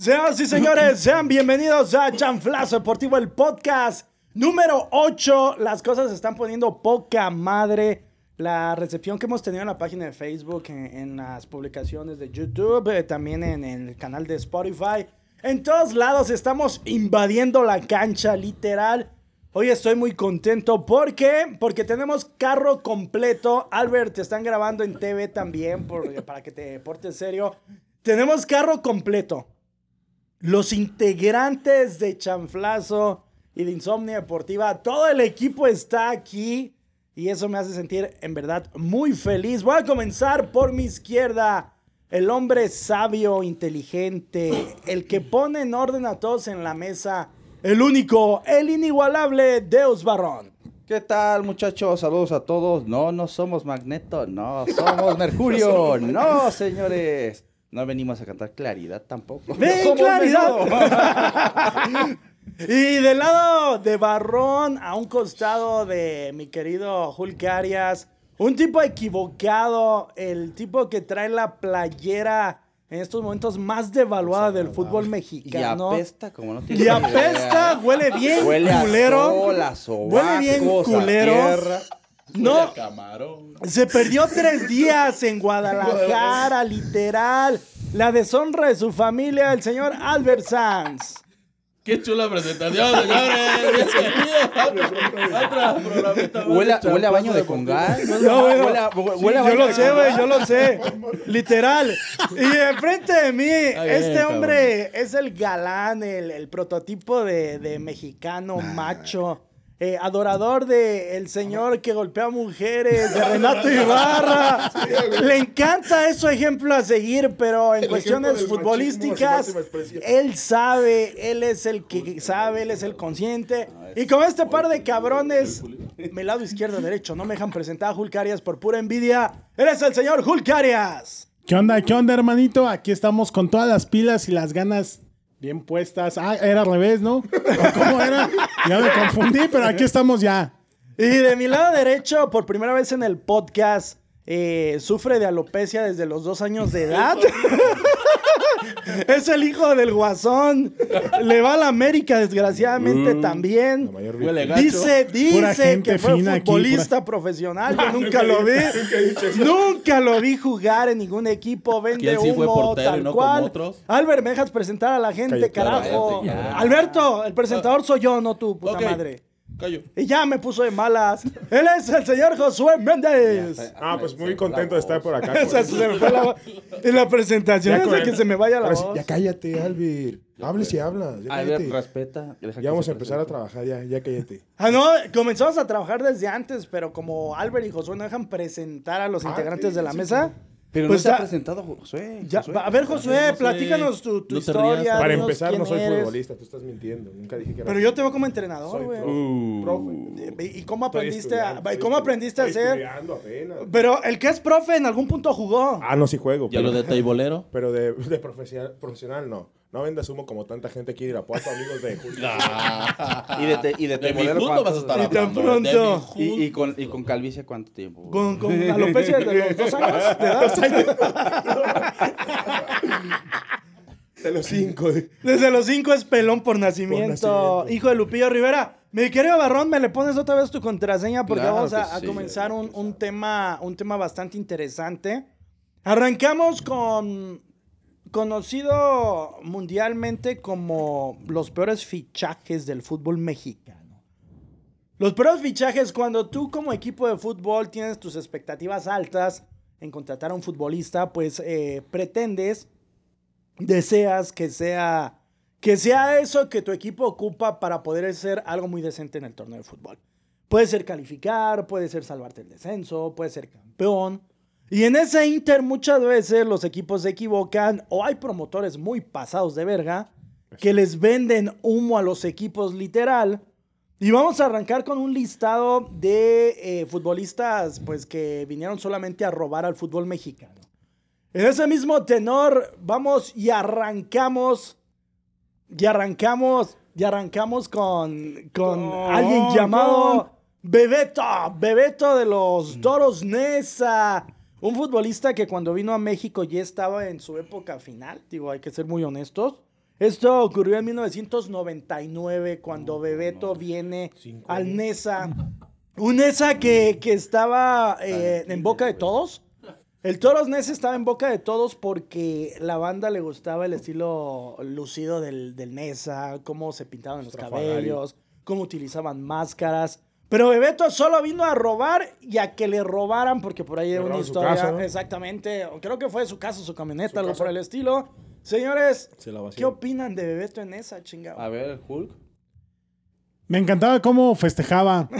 Señoras y señores, sean bienvenidos a Chanflazo Deportivo, el podcast número 8. Las cosas se están poniendo poca madre. La recepción que hemos tenido en la página de Facebook, en, en las publicaciones de YouTube, eh, también en, en el canal de Spotify. En todos lados estamos invadiendo la cancha, literal. Hoy estoy muy contento. ¿Por qué? Porque tenemos carro completo. Albert, te están grabando en TV también por- para que te portes serio. Tenemos carro completo. Los integrantes de Chanflazo y de Insomnia Deportiva, todo el equipo está aquí y eso me hace sentir en verdad muy feliz. Voy a comenzar por mi izquierda. El hombre sabio, inteligente, el que pone en orden a todos en la mesa, el único, el inigualable Deus Barrón. ¿Qué tal, muchachos? Saludos a todos. No, no somos Magneto, no, somos Mercurio. No, señores. No venimos a cantar claridad tampoco. ¡Ven, claridad! y del lado de Barrón, a un costado de mi querido Hulk Arias, un tipo equivocado, el tipo que trae la playera en estos momentos más devaluada del fútbol Y mexicano. apesta como no tiene Y apesta, huele bien Huele a culero. sol, a huele bien culero. No, Camarón. se perdió tres días en Guadalajara, literal. La deshonra de su familia, el señor Albert Sanz. Qué chula presentación, señores. Otra programita. Huele, huele a baño de congal. No, bueno, huele a, sí, huele a yo baño lo de sé, güey, yo lo sé. Literal. Y enfrente de mí, este hombre es el galán, el, el prototipo de, de mexicano macho. Eh, adorador de el señor que golpea mujeres, de Renato Ibarra. Le encanta eso ejemplo a seguir, pero en El cuestiones futbolísticas, él sabe, él es el que sabe, él es el consciente. Y con este par de cabrones, mi lado izquierdo derecho, no me dejan presentar a Hulk Arias por pura envidia. Él es el señor Hulk Arias. ¿Qué onda, qué onda, hermanito? Aquí estamos con todas las pilas y las ganas bien puestas. Ah, era al revés, ¿no? ¿O ¿Cómo era? Ya me confundí, pero aquí estamos ya. Y de mi lado derecho, por primera vez en el podcast, eh, sufre de alopecia desde los dos años de edad. es el hijo del guasón. Le va a la América, desgraciadamente, también. Huele gacho. Dice, dice que fue aquí, futbolista profesional. Yo nunca lo vi. nunca lo vi jugar en ningún equipo. Vende ¿Quién sí humo, tal no cual. Albert, me dejas presentar a la gente, Cállate, carajo. ya. Alberto, el presentador soy yo, no tú, puta madre. Y ya me puso de malas. Él es el señor Josué Méndez. Ah, pues muy contento de estar por acá. Con- se me fue la. En la presentación Ya es de que se me vaya la voz. ya cállate, Albert. Hables y hablas. Ya A ver, cállate. respeta. Ya vamos a empezar a trabajar, ya, ya cállate. Ah, no, comenzamos a trabajar desde antes, pero como Albert y Josué no dejan presentar a los Ah, integrantes sí, de la sí, mesa. Pero Pues no se ha presentado Josué. ya- Josué. a ver, Josué, platícanos tu, tu no te historia. rías. Para dinos empezar, no soy eres. futbolista, tú estás mintiendo. Nunca dije que era Pero yo te veo como entrenador, güey. profe. profe. ¿Y y cómo aprendiste a, y estoy cómo aprendiste a estoy hacer? estudiando apenas. Pero el que es profe en algún punto jugó. Ah, no, sí juego. Ya pero, lo de teibolero. pero de, de profesional, profesional no. No vendas humo como tanta gente aquí de Irapuato, amigos de Julio. Y de, te- y de, De mi Tebolero, punto vas a estar Y tan hablando. pronto. Y, con, y con calvicie, ¿cuánto tiempo? Con, con alopecia de los dos años de edad. De los cinco. de- Desde los cinco es pelón por nacimiento. nacimiento. Hijo de Lupillo Rivera. Mi querido Barrón, me le pones otra vez tu contraseña porque Claro vamos a, a comenzar un, un tema, un tema bastante interesante. Arrancamos con conocido mundialmente como los peores fichajes del fútbol mexicano. Los peores fichajes cuando tú como equipo de fútbol tienes tus expectativas altas en contratar a un futbolista, pues eh, pretendes deseas que sea que sea eso que tu equipo ocupa para poder ser algo muy decente en el torneo de fútbol. Puede ser calificar, puede ser salvarte el descenso, puede ser campeón. Y en ese inter muchas veces los equipos se equivocan o hay promotores muy pasados de verga que les venden humo a los equipos literal. Y vamos a arrancar con un listado de eh, futbolistas pues que vinieron solamente a robar al fútbol mexicano. En ese mismo tenor, vamos y arrancamos. Y arrancamos. Y arrancamos con. Con alguien llamado. con- Bebeto. Bebeto de los Toros Nesa. Un futbolista que cuando vino a México ya estaba en su época final. Digo, hay que ser muy honestos. Esto ocurrió en 1999 cuando Bebeto viene Cinco al. Nesa. Un Nesa que, que estaba eh, en boca de todos. El Toros Nesa estaba en boca de todos porque la banda le gustaba el estilo lucido del, del Nesa, cómo se pintaban los cabellos, cómo utilizaban máscaras. Pero Bebeto solo vino a robar y a que le robaran, porque por ahí hay una historia. casa, ¿no? Exactamente. Creo que fue su casa, su camioneta, Su algo casa. por el estilo. Señores, Se ¿qué opinan de Bebeto en esa chingada? A ver, el Hulk. Me encantaba cómo festejaba.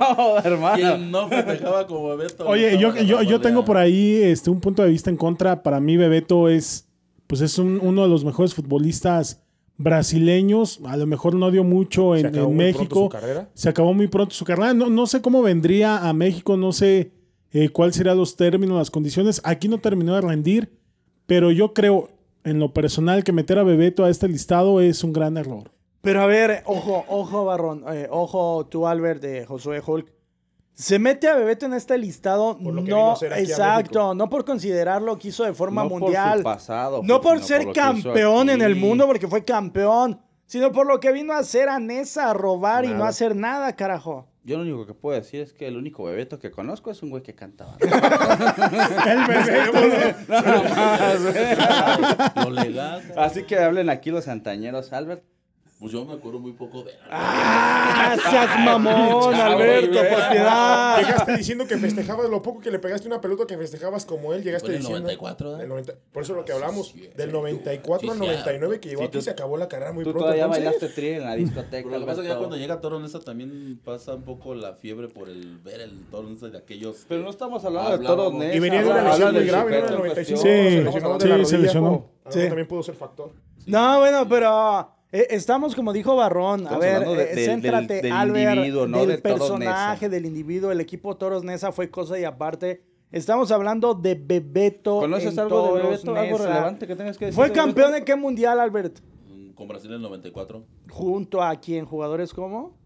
oh, hermano. Quien no festejaba como Bebeto. Oye, yo, yo, yo tengo por ahí este, un punto de vista en contra. Para mí, Bebeto es, pues es un- uno de los mejores futbolistas brasileños. A lo mejor no dio mucho Se en, acabó en muy pronto México. su carrera. Se acabó muy pronto su carrera. No, no sé cómo vendría a México, no sé eh, cuáles serían los términos, las condiciones. Aquí no terminó de rendir, pero yo creo, en lo personal, que meter a Bebeto a este listado es un gran error. Pero a ver, ojo, ojo, Barrón, eh, ojo, tú, Albert, de Josué Hulk. Se mete a Bebeto en este listado, Por lo que vino no, a exacto, no por considerarlo que hizo de forma No por mundial. su pasado, no por ser por lo campeón en el mundo, porque fue campeón, sino por lo que vino a hacer a Nesa, a robar y no hacer nada, carajo. Yo lo único que puedo decir es que el único bebeto que conozco es un güey que cantaba. El Bebeto. Lo. Así que hablen aquí los santañeros, Albert. Pues yo me acuerdo muy poco de. ¡Ah, seas mamón, Alberto, por piedad! Llegaste diciendo que festejabas lo poco que le pegaste una pelota que festejabas como él. Llegaste el diciendo. 94, ¿eh? Del 90 por eso lo que hablamos. Sí, sí, del sí. 94 al Sí, sí, 99 que llegó Sí, aquí tú- se acabó la carrera muy Tú pronto. todavía entonces. bailaste tri en la discoteca. Pero lo que pasa es que cuando llega Toro Nesa también pasa un poco la fiebre por el ver el Toro Nesa de aquellos. Pero no estamos hablando de todos Nesa. Y venía de una lesión del muy grave, ¿no? En el en 95. cuestión. Sí, se lesionó también pudo ser factor. No, bueno, pero eh, estamos como dijo Barrón. A ver, de- eh, céntrate, del- del Albert, individuo, no del personaje, del individuo. El equipo Toros Nesa fue cosa y aparte. Estamos hablando de Bebeto. ¿Conoces en algo de Bebeto? ¿Algo Neza. relevante que tengas que decir? ¿Fue campeón de qué mundial, Albert? Con Brasil en el 94. Junto a quien jugadores como.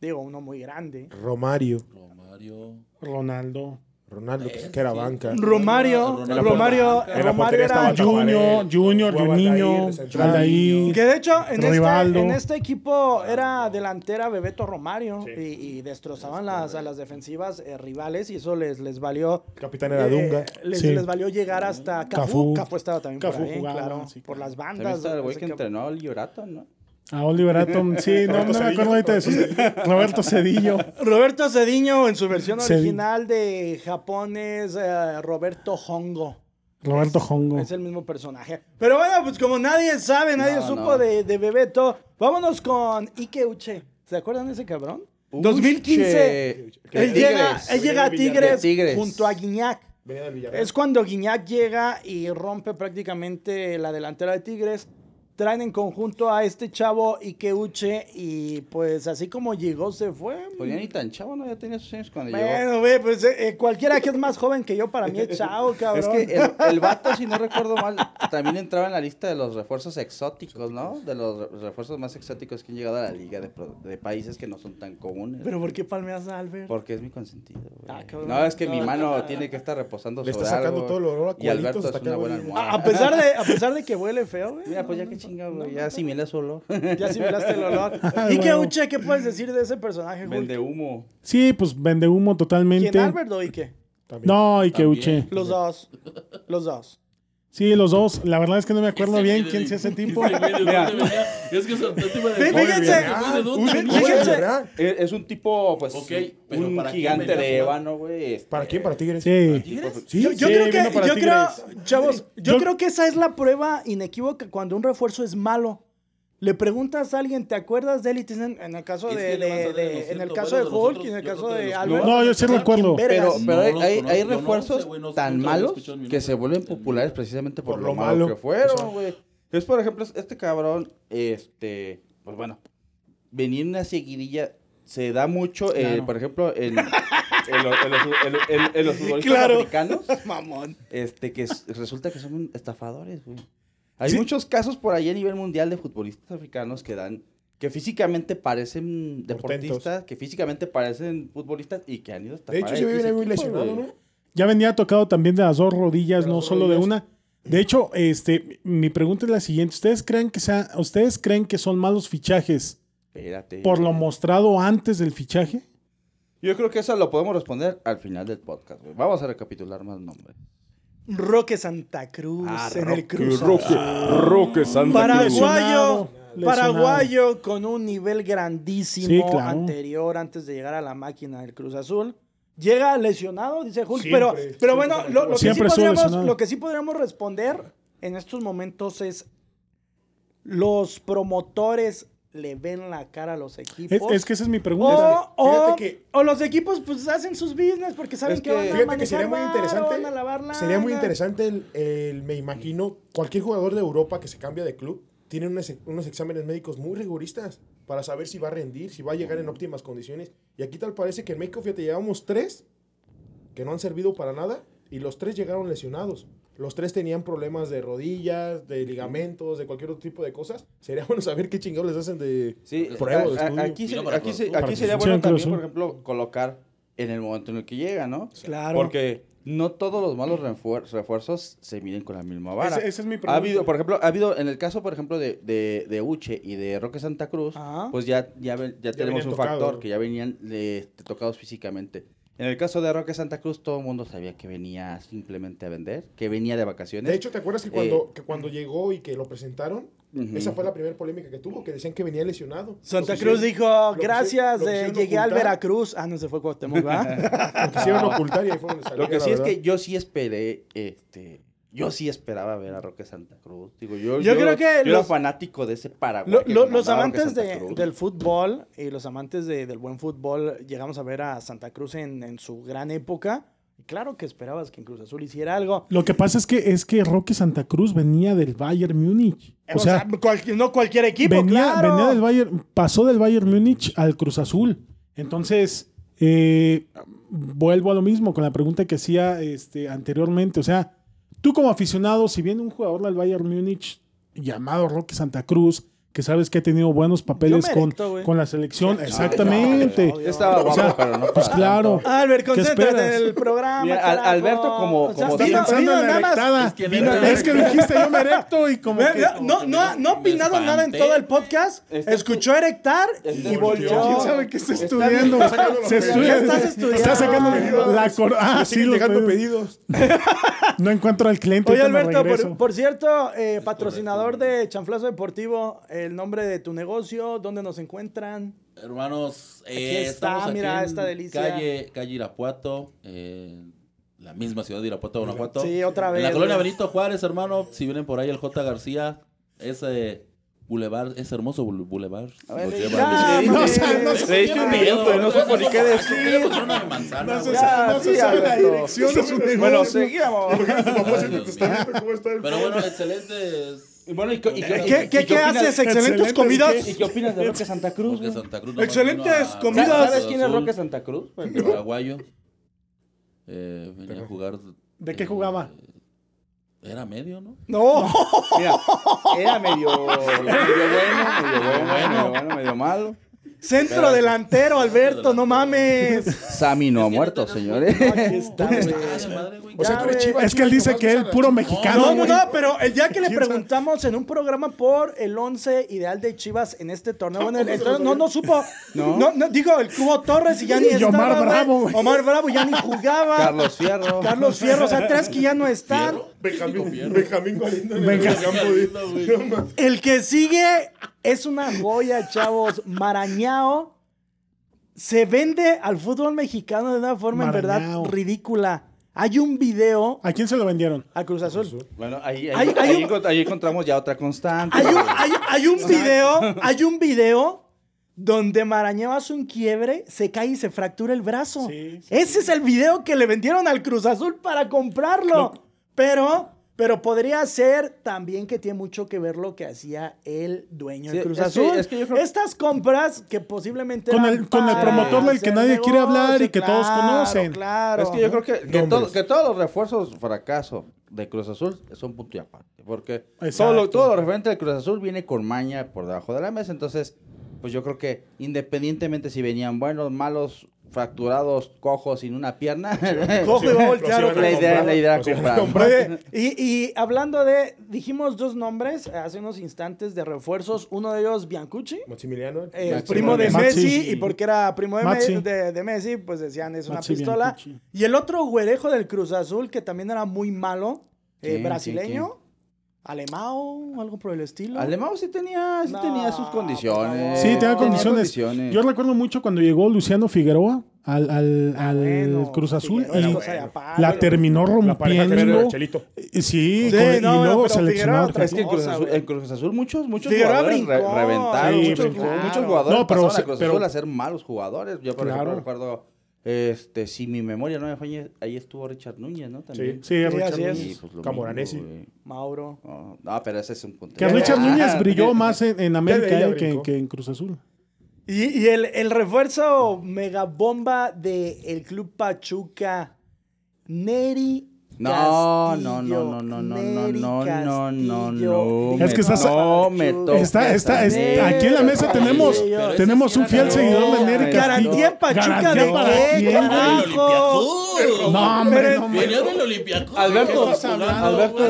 Digo, uno muy grande. Romario. Romario. Ronaldo. Ronaldo, que, que era banca. Romario, Ronaldo. Romario, En la Romario era. Junior, Junior, Juninho, Aldair. Que de hecho, en este, en este equipo era delantera Bebeto Romario y, y destrozaban las, a las defensivas eh, rivales y eso les, les valió. Capitán era eh, Dunga. les, Sí. les valió llegar hasta Cafú. Cafú. Cafú estaba también Cafú por ahí, jugaba, claro, sí, por las bandas. el güey que que- entrenó al Llorato, ¿no? A Oliver Atom, sí, no, no me acuerdo ahorita de su. Roberto Cedillo. Roberto Cediño en su versión Cedi- original de Japón es eh, Roberto Hongo. Roberto Hongo. Es el mismo personaje. Pero bueno, pues como nadie sabe, nadie No, supo no. De, de Bebeto, vámonos con Ike Uche. ¿Se acuerdan de ese cabrón? Uche. 2015. Que Él llega, él llega a Tigres, Tigres. junto a Guiñac. Venía del Villarreal. Es cuando Guiñac llega y rompe prácticamente la delantera de Tigres. Traen en conjunto a este chavo Ikeuche y pues así como llegó se fue. Pues ya ni tan chavo, ¿no? Ya tenía sus años cuando llegó. Bueno, güey, pues eh, eh, cualquiera que es más joven que yo para mí es chavo, cabrón. Es que el, el vato, si no recuerdo mal, también entraba en la lista de los refuerzos exóticos, ¿no? De los re- refuerzos más exóticos que han llegado a la liga de, pro- de países que no son tan comunes. Pero ¿por qué palmeas a Albert? Porque es mi consentido, güey. Ah, cabrón. no, es que mi No, mano no. tiene que estar reposando Le sobre está sacando algo, todo el olor a Y Alberto cuadritos es una buena almohada. A, pesar de, a pesar de que huele feo, güey. Mira, pues ya No, que güey. no, Ya asimilé su olor. Ya asimilaste el olor. ¿Y qué. Uche? ¿Qué puedes decir de ese personaje, Hulk? Vende humo. Sí, pues vende humo totalmente. ¿Quién, Albert o Ike? También. No, También. Uche. Los dos. Los dos. Sí, los dos. La verdad es que no me acuerdo Ese bien güey de- quién es ese tipo. de Mira. Es que tipo de. Fí- fíjense. Güey, ¿de dónde Fí- venía? fíjense. Es, un tipo, pues, Ok, pero un ¿para quién gigante a de ébano, güey. este, ¿Para quién? ¿Para Tigres? Sí. ¿Tigres? Sí, Yo, yo sí, creo que, yo creo, chavos, yo, Yo- creo que esa es la prueba inequívoca cuando un refuerzo es malo. Le preguntas a alguien, ¿te acuerdas de él? Y te dicen, en el caso Es de, en el caso de Hulk nosotros, y en el caso de Albert. No, yo sí ¿quién recuerdo. Pero, No pero hay, no, refuerzos tan malos que se vuelven populares precisamente por, Por lo, lo malo malo. que fueron, güey. Es, por ejemplo, este cabrón, este, pues bueno, en una seguidilla, se da mucho, eh, por ejemplo, en, en, lo- en los, en- en- en los futbolistas Claro. africanos, Mamón. este, que resulta que son estafadores, güey. Hay Sí. muchos casos por ahí a nivel mundial de futbolistas africanos que dan, que físicamente parecen deportistas, que físicamente parecen futbolistas y que han ido a De hecho, se viene muy lesionado. ¿no? Ya venía tocado también de las dos rodillas, De no solo de una. De hecho, este, mi pregunta es la siguiente. ¿Ustedes creen que sea, ustedes creen que son malos fichajes Espérate. por lo mostrado antes del fichaje? Yo creo que eso lo podemos responder al final del podcast. güey. Vamos a recapitular más nombres. Roque Santa Cruz Ah, en Roque, el Cruz. Roque, Azul. Roque Santa Paraguayo, lesionado. paraguayo con un nivel grandísimo Sí, claro. anterior antes de llegar a la máquina del Cruz Azul. Llega lesionado, dice Hulk, Siempre, pero, siempre pero bueno, lo, lo que sí lo que sí podríamos responder en estos momentos es los promotores le ven la cara a los equipos. es que esa es mi pregunta. o, Fíjate o- que- o los equipos pues hacen sus business porque saben que, que- van a Fíjate que sería muy interesante. van a lavar Sería muy interesante el, el- me imagino, cualquier jugador de Europa que se cambia de club tiene unos, unos exámenes médicos muy rigoristas para saber si va a rendir, si va a llegar en óptimas condiciones. Y aquí tal parece que en México, fíjate, llevamos tres que no han servido para nada y los tres llegaron lesionados. Los tres tenían problemas de rodillas, de ligamentos, de cualquier otro tipo de cosas. Sería bueno saber qué chingados les hacen de Sí, pruebas, de a- a- estudio. aquí, se- aquí, se- sería bueno también, por ejemplo, colocar en el momento en el que llega, ¿no? Claro. Porque no todos los malos refuer- refuerzos se miden con la misma vara. Esa es mi Ha pregunta. habido, por ejemplo, ha habido, en el caso, por ejemplo, de, de, de Uche y de Roque Santa Cruz, Ajá. pues ya, ya, ya tenemos un factor que ya venían eh, tocados físicamente. En el caso de Roque Santa Cruz, todo el mundo sabía que venía simplemente a vender, que venía de vacaciones. De hecho, ¿te acuerdas que cuando, que cuando llegó y que lo presentaron? Esa fue la primera polémica que tuvo, que decían que venía lesionado. Santa Cruz dijo, gracias, eh, llegué al ocultar, Veracruz. Ah, no se fue Cuauhtémoc, ¿va? Lo quisieron ocultar y ahí fue donde salió Lo que sí es verdad. que yo sí esperé, este, yo sí esperaba ver a Roque Santa Cruz. Digo, yo, Yo creo que yo era los- fanático de ese Paraguay. Lo- lo- los amantes de- del fútbol y los amantes de- del buen fútbol llegamos a ver a Santa Cruz en, en su gran época. Y claro que esperabas que en Cruz Azul hiciera algo. Lo que pasa es que es que Roque Santa Cruz venía del Bayern Múnich. O, sea, cual- no cualquier equipo, venía, claro. venía del Bayern, pasó del Bayern Múnich al Cruz Azul. Entonces, eh, vuelvo a lo mismo con la pregunta que hacía este, anteriormente. O sea, tú como aficionado, si viene un jugador del Bayern Múnich llamado Roque Santa Cruz, que sabes que ha tenido buenos papeles con, con la selección, exactamente. estaba O guapo, sea, pero no pues claro. tanto. Albert, ¿Qué concéntrate en el programa. Mira, al- carajo. Alberto como- O sea, como- vino- Está pensando vino en la nada más- erectada. Es que Vino- le- es que dijiste yo me erecto y como que... No, no, no ha opinado nada en todo el podcast. Está- Escuchó erectar y está- volvió. ¿Quién sabe qué está estudiando? Se estudia- estás estudiando. Está sacando la. Ah, sí, llegando pedidos. No encuentro al cliente. Oye, Alberto, por, por cierto, eh, patrocinador de Chanflazo Deportivo, el nombre de tu negocio, dónde nos encuentran. Hermanos, Aquí eh, está, estamos aquí mira, en esta delicia. Calle, calle Irapuato, eh, la misma ciudad de Irapuato, Guanajuato. Sí, otra En vez, la colonia. Benito Juárez, hermano, si vienen por ahí el J. García, ese bulevar, ese hermoso bulevar. A ver, lleva- ya, le- no, le- diste un minuto y no supo ni qué decir. ¿Qué le pusieron una manzana, No se sabe, la dirección de su negocio. Bueno, seguíamos. Pero bueno, excelentes. Y Bueno, ¿y qué, y qué- ¿Qué, qué, haces? ¿Excelentes comidas? ¿Y qué opinas de Roque Santa Cruz? Güey? Santa Cruz no Excelentes a- comidas. ¿Sabes quién es Roque Santa Cruz? Paraguayo. Eh, venía a jugar. ¿De qué eh, jugaba? Era medio, ¿no? No. Mira, era medio, medio bueno, medio bueno, medio bueno, medio malo. Centro delantero, Alberto, no mames. Sammy no ha muerto, señores. Es que él dice que él puro mexicano. No, no, pero el día que le preguntamos en un programa por el 11 ideal de Chivas en este torneo, bueno, el- el torneo no, no supo. ¿No? No, no, digo, el Cubo Torres y ya ni Y estaba. Omar. Bravo, güey. Omar Bravo ya ni jugaba. Carlos Fierro. Carlos Fierro, o sea, tres que ya no están. Fierro. Benjamín, Benjamín Galindo el que sigue es una joya, chavos. Marañao se vende al fútbol mexicano de una forma en verdad ridícula. Hay un video ¿A quién se lo vendieron? a Cruz Azul. Bueno, ahí, ahí, Hay- hay ahí un- encont- ahí encontramos ya otra constante. Hay un, hay, hay un video, hay un video donde Marañao hace un quiebre, se cae y se fractura el brazo. Sí, sí, Ese es el video que le vendieron al Cruz Azul para comprarlo. Pero, pero podría ser también que tiene mucho que ver lo que hacía el dueño Sí, Cruz es que- Azul. es que yo creo- Estas compras que posiblemente Con eran el- con el promotor del que nadie quiere hablar y que todos conocen. Claro. Es que yo creo que, que, todo- que todos los refuerzos fracaso de Cruz Azul son punto y aparte. Porque todo lo, todo lo referente al Cruz Azul viene con maña por debajo de la mesa. Entonces, pues yo creo que independientemente si venían buenos, malos, fracturados, cojos, sin una pierna. Cojo y va a voltear la idea, la idea comprar. comprar. Y, y hablando de, dijimos dos nombres hace unos instantes de refuerzos, uno de ellos Biancucci, Maximiliano. el Maxi primo de Maxi. Messi, y porque era primo de, Maxi. de- de Messi, pues decían es una Maxi pistola. Biancucci. Y el otro güerejo del Cruz Azul, que también era muy malo, eh, ¿Quién, brasileño, alemao, algo por el estilo. Alemão sí tenía, sí No, tenía sus condiciones. Sí, tenía condiciones. condiciones. Yo recuerdo mucho cuando llegó Luciano Figueroa al, al, Ah, al bueno, Cruz Azul y la terminó rompiendo. Eh, Sí, Sí, con- no, y luego pero seleccionado. Es que en Cruz, Azul, en Cruz Azul muchos, muchos Figueroa jugadores re- brincó, reventaron. sí, muchos, muchos jugadores No, pero pasaron se- a Cruz pero- Azul a ser malos jugadores. Yo, por Claro. ejemplo, recuerdo, este, si mi memoria no me falla, ahí estuvo Richard Núñez, ¿no? También. Sí. Sí, Sí, Richard. Núñez. Pues, Camoranesi. mismo. Mauro. No, no, pero ese es un punto. Que Richard Ah, Núñez brilló más en, en América eh, que, en Cruz Azul. Y, y el, el refuerzo mega bomba del el Club Pachuca, Neri No, no, no, no, no, no, no, no, no, no, no. Es que estás- no me toques Está, está, es- a mí. aquí en la mesa tenemos, tenemos un fiel no, seguidor de Castillo. Garantía en Pachuca ¿Garantía de qué, carajo. No, hombre. Venía del Olympiacos. Alberto, ¿qué estás hablando, Alberto?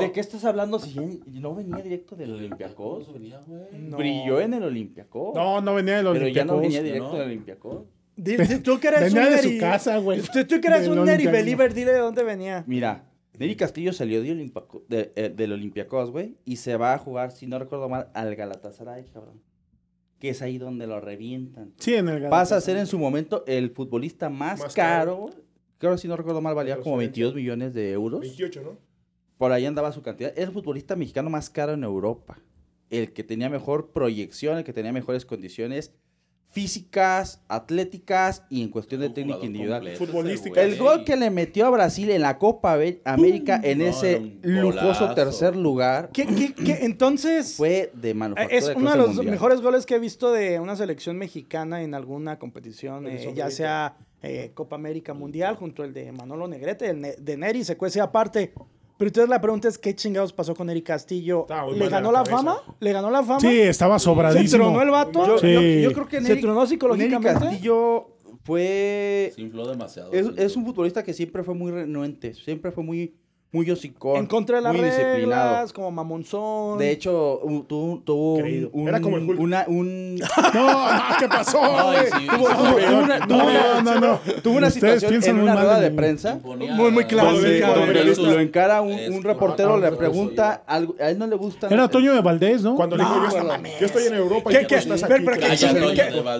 ¿de, qué estás hablando si no venía directo del Olympiacos? Venía, güey. No. Brilló en el Olympiacos. No, no venía del pero ya no venía directo ¿no? del Olympiacos. Di- di- Tú que eres Venía un de su Neri- casa, güey. Tú, tú que eres un Neri believer, dile de dónde venía. Mira, Neri Castillo salió de de- eh, del Olympiacos, güey, y se va a jugar, si no recuerdo mal, al Galatasaray, cabrón. Que es ahí donde lo revientan. Sí, en el Pasa a ser en su momento el futbolista más, Más caro. caro. Creo que si no recuerdo mal, valía como transferencia. 22 millones de euros. 28, ¿no? Por ahí andaba su cantidad. Era el futbolista mexicano más caro en Europa. El que tenía mejor proyección, el que tenía mejores condiciones físicas, atléticas y en cuestión de técnica individual. Futbolística. El gol que le metió a Brasil en la Copa América en No, ese lujoso tercer lugar ¿Qué, qué, qué? Entonces, fue de manufactura. es uno de los mundial. mejores goles que he visto de una selección mexicana en alguna competición, eh, ya sea eh, Copa América Mundial, junto al de Manolo Negrete, el ne- de Neri, se cuece aparte. Pero entonces la pregunta es, ¿qué chingados pasó con Neri Castillo? ¿Le ganó la fama? ¿Le ganó la fama? Sí, estaba ¿Se sobradísimo. tronó el vato? Yo, Sí. yo- yo creo que ¿Se Neri, tronó psicológicamente? Neri Castillo fue... Se infló demasiado. Es un futbolista que siempre fue muy renuente, siempre fue muy, muy hocicón. En contra de las muy disciplinado. como mamonzón. De hecho, tuvo, tuvo un, Era como el Hulk. una, un, No, no, ¿qué pasó, tuvo, una, situación piensan en una rueda de prensa. Muy, muy clásica. Lo encara un, reportero, le pregunta algo, a él no le gusta. Era Toño de Valdés, ¿no? Cuando le No, dijo, yo, estoy- en Europa y ¿Qué, tú qué? estás Pero, aquí.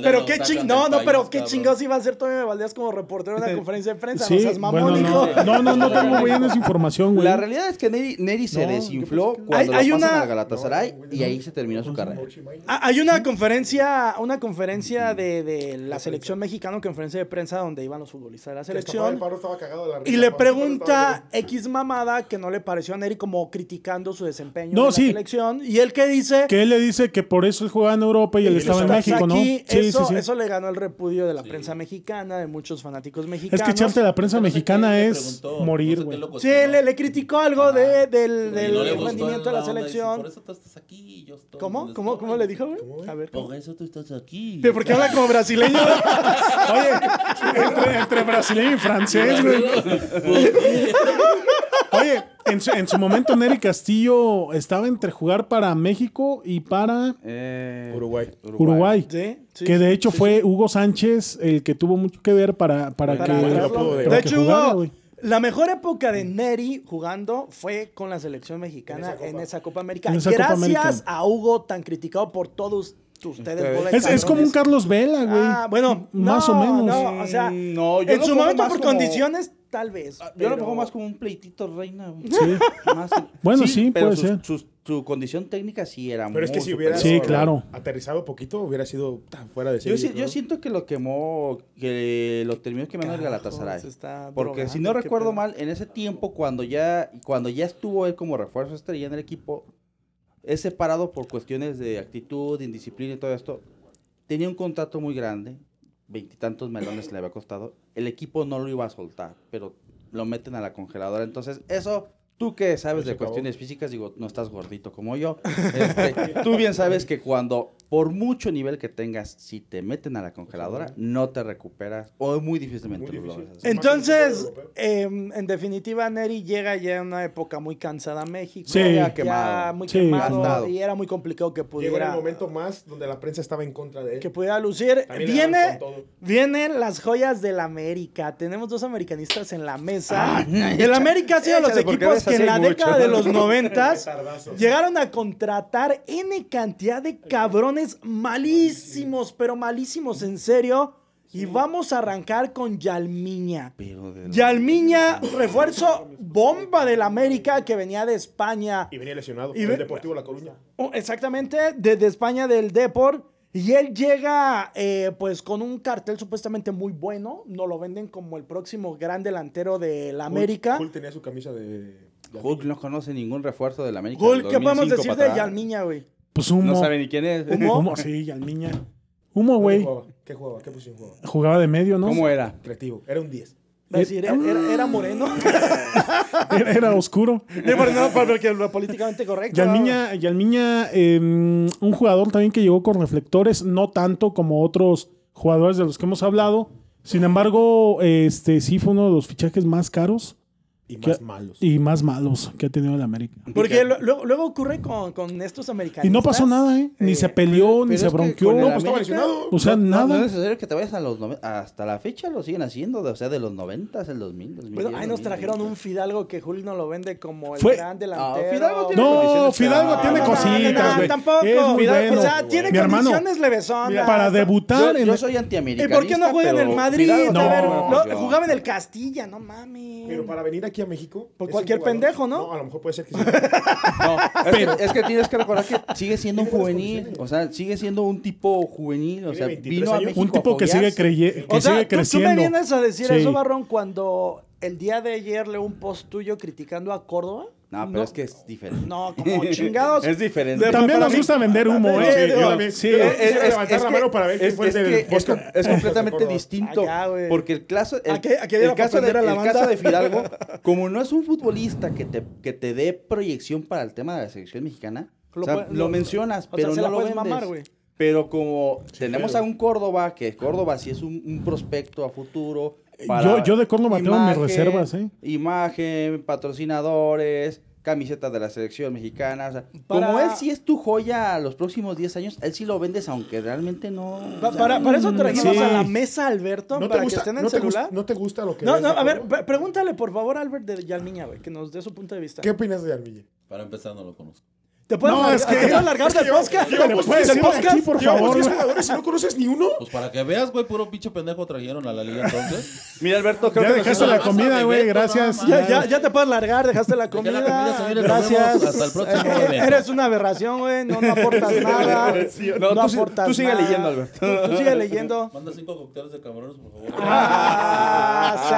pero qué ching- no, no, pero qué chingados iba a hacer Toño de Valdés como reportero en una conferencia de prensa. No seas mamón, bueno, hijo. no, no, no, no tengo bien esa información, güey. La realidad es que Neri, Neri se No, desinfló yo cuando Hay- hay lo pasan una- al Galatasaray y ahí se terminó su carrera. Ah, Hay una conferencia, una conferencia de, de la selección mexicana, conferencia de prensa donde iban los futbolistas de la selección. Y le pregunta X mamada que no le pareció a Neri como criticando su desempeño No, en la sí. selección. Y él que dice Que él le dice que por eso él jugaba en Europa y él estaba en México, ¿no? aquí, Sí, eso, sí, sí. eso le ganó el repudio de la prensa mexicana, de muchos fanáticos Es mexicanos. que echarte a la prensa mexicana es morir, qué güey. Sí, le, le criticó algo de, del, del no rendimiento de la selección. Por eso tú estás aquí y yo estoy ¿Cómo? ¿Cómo, estoy". ¿Cómo le dijo, güey? A ver. ¿cómo? Por eso tú estás aquí. ¿Pero por qué habla como brasileño? Oye, entre, entre brasileño y francés, güey. Oye, en su, en su momento Neri Castillo estaba entre jugar para México y para Eh, Uruguay. Uruguay. Sí, sí, que de hecho sí, fue Hugo Sánchez el que tuvo mucho que ver para, para, Para que, de- para De que hecho, jugara, Hugo. La mejor época de Neri jugando fue con la selección mexicana En en esa Copa. América. En esa Copa Gracias América. a Hugo, tan criticado por todos ustedes. Ustedes. Es, es como un. Carlos Vela, güey. Ah, bueno, Más no, o menos. No, o sea, Mm, no, yo en su momento por como- condiciones, tal vez. Yo lo pongo más como un pleitito reina, güey. Sí. Más- Bueno, sí, pero puede ser. Su, su condición técnica sí era Pero es que muy si hubiera. Sí, claro. aterrizado poquito, hubiera sido tan fuera de Yo, serie. si- yo siento que lo quemó, que lo terminó quemando el Carajo, Galatasaray. se está Porque si no recuerdo pedo. mal, en ese tiempo, cuando ya, cuando ya estuvo él como refuerzo estrella en el equipo, es separado por cuestiones de actitud, indisciplina y todo esto. Tenía un contrato muy grande, veintitantos melones le había costado. El equipo no lo iba a soltar, pero lo meten a la congeladora. Entonces, eso tú que sabes de se acabó. cuestiones físicas, digo, no estás gordito como yo. este, tú bien sabes que cuando, por mucho nivel que tengas, si te meten a la congeladora, no te recuperas o muy difícilmente Muy lo difícil. Entonces, em, en definitiva, Neri llega ya en una época muy cansada a México. Sí. ya muy Sí. quemado. Y era muy complicado que Llegó pudiera, el momento más donde la prensa estaba en contra de él. que pudiera lucir. También Viene, vienen las joyas del América. Tenemos dos americanistas en la mesa. Ah, el América ha sido de los equipos de que en la hay década mucho. de los noventas llegaron a contratar N cantidad de cabrones malísimos, pero malísimos en serio. Y vamos a arrancar con Yalmiña. Pero de- Yalmiña, refuerzo bomba del América que venía de España. Y venía lesionado. Y Y ve- el Deportivo La Coruña. Oh, exactamente, desde España del Deport. Y él llega eh, pues con un cartel supuestamente muy bueno. No lo venden como el próximo gran delantero de la América. Hulk tenía su camisa de. Hulk no conoce ningún refuerzo del América. Gol, del ¿qué podemos 2005 decir de. Yalmiña, güey? Pues humo. No sabe ni quién es. ¿Humo? Humo, sí, Yalmiña. Humo, ¿Dónde güey. jugaba? ¿Qué jugaba? ¿Qué posición jugaba? Jugaba de medio, ¿no? ¿Cómo era? Creativo. Era un 10. Va a decir, era, era- era moreno. Era, era oscuro. No, porque lo políticamente correcto. Yalmiña, Yalmiña eh, un jugador también que llegó con reflectores, no tanto como otros jugadores de los que hemos hablado. Sin embargo, este sí fue uno de los fichajes más caros Y más malos. y más malos que ha tenido el América. Porque lo- luego, luego ocurre con, con estos americanos. Y no pasó nada, ¿eh? Ni se peleó, pero ni se que bronqueó. No, pues lesionado. O sea, no, nada. No es necesario que te vayas a los hasta la fecha lo siguen haciendo, de- o sea, de los 90, el 2000, 2010. Bueno, ahí nos 2020. trajeron un Fidalgo que Julio no lo vende como el Fue- gran delantero. Fidalgo tiene No, Fidalgo tiene No, no, no, cositas, güey. tampoco. Es muy Fidalgo, bueno. O sea, tiene Mi hermano, condiciones levesonas. para debutar Yo, soy antiamericanista. ¿Y por qué no juega en el Madrid? No. jugaba en el Castilla, no mames. Pero para venir aquí a México. Por cualquier jugador- pendejo, ¿no? No, a lo mejor puede ser que sí. No, es, que, es que tienes que recordar que sigue siendo un juvenil. O sea, sigue siendo un tipo juvenil. O sea, 23 vino a. México un tipo a que sigue, creye- que o sea, sigue tú- tú, creciendo. me vienes a decir Sí. eso, Barrón, cuando el día de ayer leo un post tuyo criticando a Córdoba. No, pero es que es diferente. No, como chingados. Es diferente. También nos gusta vender humo, Sí, ¿eh? digo, Yo también. Sí. Yo Es- quisiera es- levantar es la que- mano para ver quién es- fue el es completamente distinto. Porque el caso, el, caso, de, Fidalgo, como no es un futbolista que te, que te dé proyección para el tema de la selección mexicana, Lo o sea, puede- lo, lo- mencionas, o sea, pero se no la lo puedes vendes. mamar, güey. Pero como tenemos pero- a un Córdoba, que Córdoba sí es un, un prospecto a futuro. Yo- yo de Córdoba tengo mis reservas, ¿eh? Imagen, patrocinadores, camisetas de la selección mexicana. o sea, Para- Como él sí es tu joya a los próximos 10 años, él sí lo vendes, aunque realmente no. Pa- o sea, para, para eso trajimos Sí. a la mesa Alberto, ¿No te, para gusta, que estén en no, el te celular. gusta, ¿No te gusta lo que No, ves no, a ver, pregúntale por favor a Albert de Yalmiña, güey, que nos dé su punto de vista. ¿Qué opinas de Armilla? Para empezar, no lo conozco. ¿Te puedes No, es que- ¿te puedes largar del podcast? ¿Le puedes por favor? 10 güey? jugadores y no conoces ni uno. Pues para que veas, güey, puro pinche pendejo trajeron a la liga entonces. Mira, Alberto, creo Ya que dejaste la comida, güey, gracias. Ya, ya, ya te puedes largar, dejaste la comida. la comida, señores, Gracias. hasta el próximo Eh. Eres una aberración, güey. No, no aportas nada. No, aportas tú sigue nada. leyendo, Alberto. Tú, tú sigue leyendo. Manda cinco cócteles de camarones, por favor.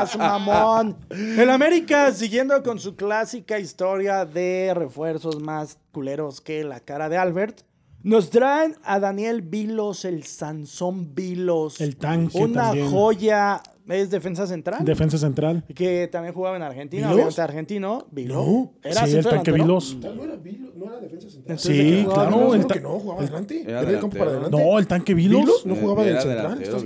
Ah, seas mamón. El América, siguiendo con su clásica historia de refuerzos más culeros que la cara de Albert, nos traen a Daniel Vilos, el Sansón Vilos. El tanque Una también. joya. Es defensa central. Defensa central. que también jugaba en Argentina, ¿Vilos? argentino. Vilos. No. Era Sí, el tanque. Vilos. No era, Vilo- no era defensa central. Entonces, ¿de Sí, claro, Vilos? el que no, jugaba adelante. Era Era de campo para adelante. No, el tanque Vilos. ¿Vilos? No jugaba del Era central. Estás.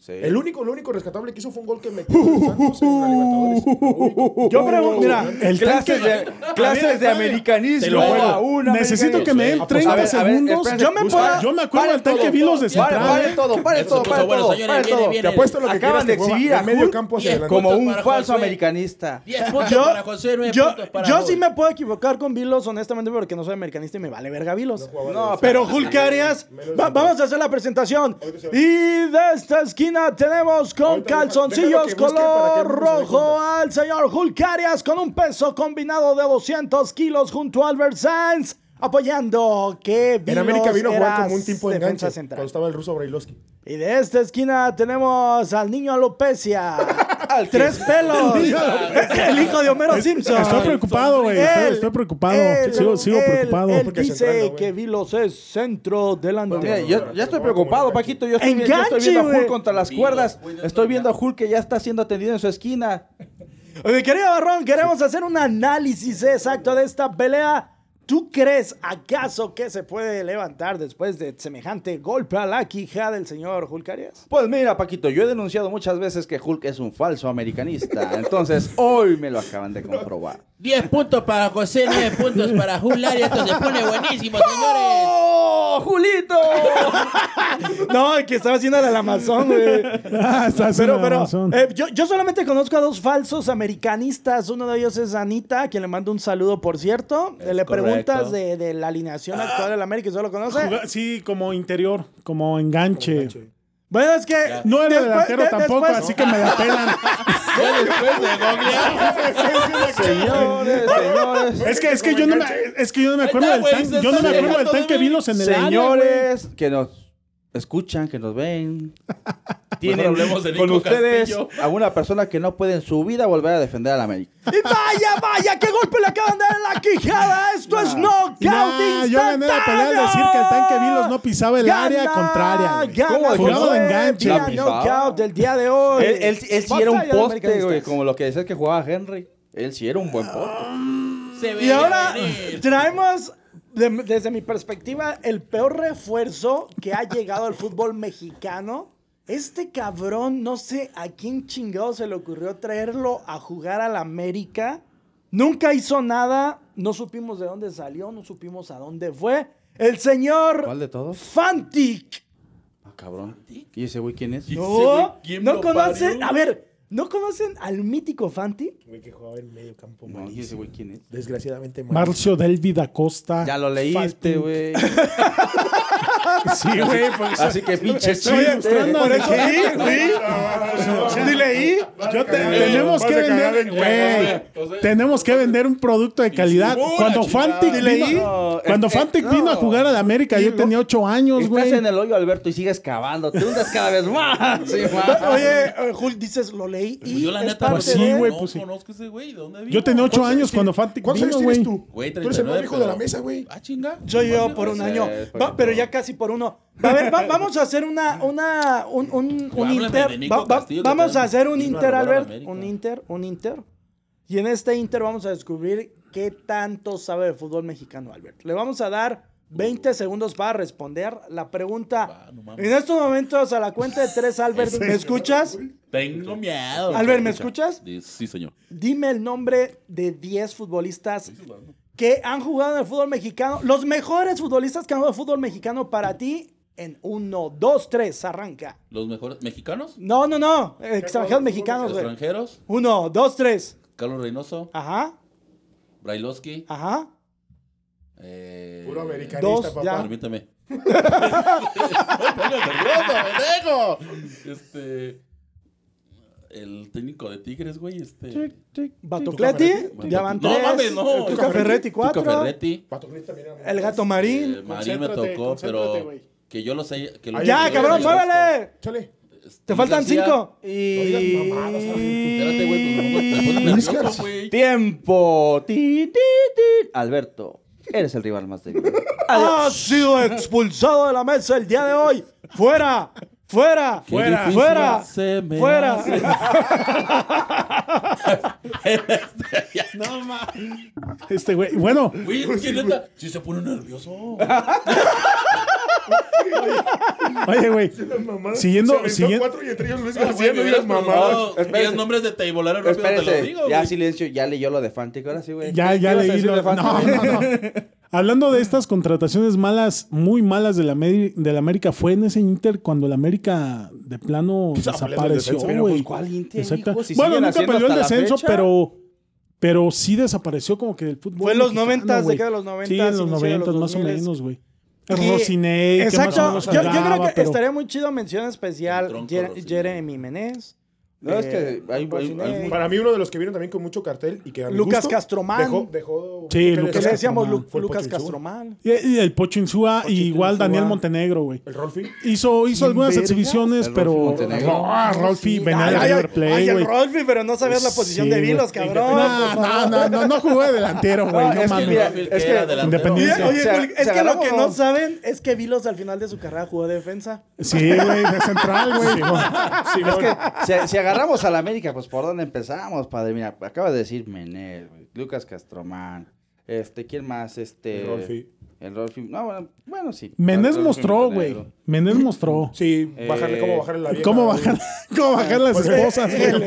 Sí. El único, lo único rescatable que hizo fue un gol que metió el Santos en la Libertadores. Único. Yo pregunto, mira, El tanque. Clases de, clases de americanismo. Te lo juego. a un Necesito que me den americanista. 30 A ver, a ver, segundos. Yo me puedo- Yo me acuerdo del tanque todo, Vilos de central. paren todo, paren Se todo, bueno, todo, señores, paren viene, todo. viene. Te apuesto lo que Acaban de exhibir a medio campo hacia adelante. como un para falso americanista. 10 puntos Yo, para José, 9 yo, puntos para yo Gol. sí me puedo equivocar con Vilos, honestamente, porque no soy americanista y me vale verga Vilos. No, Pero Hulk Arias, Menos va- de- vamos a hacer la presentación. Y de esta esquina tenemos con calzoncillos color rojo al señor Hulk Arias con un peso combinado de 200 kilos junto a Albert Sainz, apoyando que En Vilos América vino a jugar era como un tipo de defensa enganche central. cuando estaba el ruso Brailovsky. Y de esta esquina tenemos al niño alopecia. Tres pelos. el hijo de Homero Simpson. Estoy preocupado, güey. Estoy, preocupado. él- sigo sigo él- preocupado. Él Porque dice que Vilos es centro delantero. Pues mira, yo ya estoy preocupado, Paquito. Yo estoy, yo Enganche, estoy viendo a. Hulk contra las cuerdas. Estoy viendo a Hulk que ya está siendo atendido en su esquina. Mi querido Barrón, queremos hacer un análisis exacto de esta pelea. ¿Tú crees acaso que se puede levantar después de semejante golpe a la quija del señor Hulk Arias? Pues mira, Paquito, yo he denunciado muchas veces que Hulk es un falso americanista. Entonces, hoy me lo acaban de comprobar. 10 puntos para José, 9 puntos para Julari. Esto se pone buenísimo, señores. ¡Oh, Julito! No, el que estaba haciendo el Amazon, güey. Ah, Pero, pero, eh, yo, yo solamente conozco a dos falsos americanistas. Uno de ellos es Anita, a quien le mando un saludo, por cierto. Es le preguntas correcto. de, de la alineación actual del América y solo conoce. Juga- Sí, como interior, como enganche. Bueno, es que. No era después- delantero de- tampoco, después- así que me la pelan. Ya después de. Señores, señores. Es que, es que yo no me, es que yo no me acuerdo está, del se Yo no me acuerdo del de tanque ver. Vilos en el. Señores que nos escuchan, que nos ven. Tienen hablemos de con ustedes Castillo. a una persona que no puede en su vida volver a defender a la América. Y vaya, vaya, qué golpe le acaban de dar en la quijada. Esto es knockout Nah, yo gané la pelea al decir que el tanque Vilos no pisaba el área contraria. ¿Cómo? Jugaba de enganche. La knockout del día de hoy. Él, él, él sí era un poste, güey, como lo que decías que jugaba Henry. Él sí era un buen poste. Se ve Y ahora venir. traemos, de- desde mi perspectiva, el peor refuerzo que ha llegado al fútbol mexicano. Este cabrón, no sé a quién chingado se le ocurrió traerlo a jugar al América. Nunca hizo nada. No supimos de dónde salió, no supimos a dónde fue. El señor ¿Cuál de todos? Fantic. Ah, cabrón. ¿Y ese güey quién es? ¿Y ese No, güey quién no parió? A ver, ¿no conocen al mítico Fantic? Güey, que jugaba en medio campo. No, ¿y ese güey quién es? Desgraciadamente malísimo. Marcio Delvid Acosta. Ya lo leíste, güey. Sí, güey. pues, Así que pinche Estoy chiste. Por eso sí. Sí leí. Yo te- de tenemos que vender, en güey, tenemos que vender un producto de calidad. Cuando. Fantic vino, No, cuando Fantic no. vino a jugar a la América, yo tenía ocho años, Estás güey. en el hoyo, Alberto, y sigues cavando. Te hundes cada vez más. Oye, eh, Jul, dices, lo leí Pues y yo la neta Pues sí, güey, no pues sí. conozco ese güey. ¿De dónde vino? Yo tenía ocho ¿Cuántos años años cuando? Fantic ¿Cuántos vino, años güey. tienes tú? Tú eres el más 39, viejo de la mesa, güey. Ah, chinga. Soy yo por un pues, año. Va, pero ya casi por uno. A ver, va- vamos a hacer una, una, un, un, inter. Va- va- vamos a hacer un inter, Albert. Un inter, un inter. Y en este inter vamos a descubrir qué tanto sabe de fútbol mexicano, Albert. Le vamos a dar 20 segundos para responder la pregunta. Ah, no. En estos momentos, a la cuenta de tres, Albert, ¿me escuchas? Tengo miedo. Albert, ¿me Escucha. escuchas? Sí, señor. Dime el nombre de 10 futbolistas que han jugado en el fútbol mexicano. Los mejores futbolistas que han jugado en el fútbol mexicano para ti en 1, 2, 3. Arranca. ¿Los mejores mexicanos? No, no, no. Extranjeros mexicanos, güey. ¿Extranjeros? 1, 2, 3. Carlos Reynoso, Ajá, Brailovsky. ajá. Eh, Puro americanista, Dos, papá. ya. Permíteme. Este. El técnico de Tigres, güey. Este. Batocleti, Tuca ya van No 3. mames, no. Tuca Ferretti, Tuca 4. Ferretti. Pato Gris también era- El gato marín. Eh, Marín me tocó, pero. güey. Que yo lo sé. Que lo Ay, Ya, cabrón, ay, muévele. Chale. Te faltan García. 5. No digas mamadas, Espérate, güey. Tiempo. Ti, ti, ti. Alberto, eres el rival más débil. Ha sido expulsado de la mesa el día de hoy. Fuera, fuera, Qué fuera, difícil fuera, se me fuera. hace. No mames. Este güey. Bueno, Güey, es que neta, sí se pone nervioso. oye, güey. Siguiendo- siguiendo- cuatro y entre ellos Luis Ah, García, no digas mamadas. nombres de teibolero rápido te lo Espérese, digo, ya silencio, ya leyó lo de Fantic, ahora sí, güey. Ya, ¿Qué ya leí. lo- de Fantic? No, no, no. Hablando de estas contrataciones malas, muy malas de la, de la América, fue en ese Inter cuando la América de plano Pues, desapareció, güey. pues, ¿cuál Inter, Exacto. hijo? Si bueno, nunca perdió el descenso, pero pero sí desapareció como que del fútbol. Fue en los mexicano, 90s, güey. década de los 90s, Sí, en los 90 más o 2000s. menos, güey. Rocinei, que más o Exacto. menos Yo, creo que pero- estaría muy chido mención especial El tronco Jer- Rocinei. Jeremy Menez. No, es eh, que hay- hay- Rocinei. hay- Para mí, uno de los que vieron también con mucho cartel y que a mi Lucas gusto Castromán. Dejó, dejó Sí, Lucas Que le decíamos Lu- Castromán. Fue Lucas. Castromal. Y, y el Pocho Insúa, y igual. Daniel Montenegro, güey. El Rolfi. Hizo, hizo ¿Quién algunas verga? exhibiciones, El pero. Ah, Rolfi venía Ay, de River ay, el güey. Rolfi, pero no sabías la posición Sí, de. Vilos, cabrón. No, no, no, no, no jugó de delantero, güey. No, No, es que mames. es que. Independiente. Oye, es que lo que no saben es que Vilos al final de su carrera jugó de defensa. Sí, güey, de central, güey. Es que se, se agarramos a la América, pues ¿por dónde empezamos, padre? Mira, acaba de decir Menel, Lucas Castromán, este, ¿quién más? Este... Rolfi. El Rolfi. No, bueno, bueno, sí. Menés Rolfi mostró, güey. Menés mostró. Sí, bajarle, Eh, cómo bajarle la vieja. ¿Cómo bajar, cómo bajar las Pues, esposas, güey? El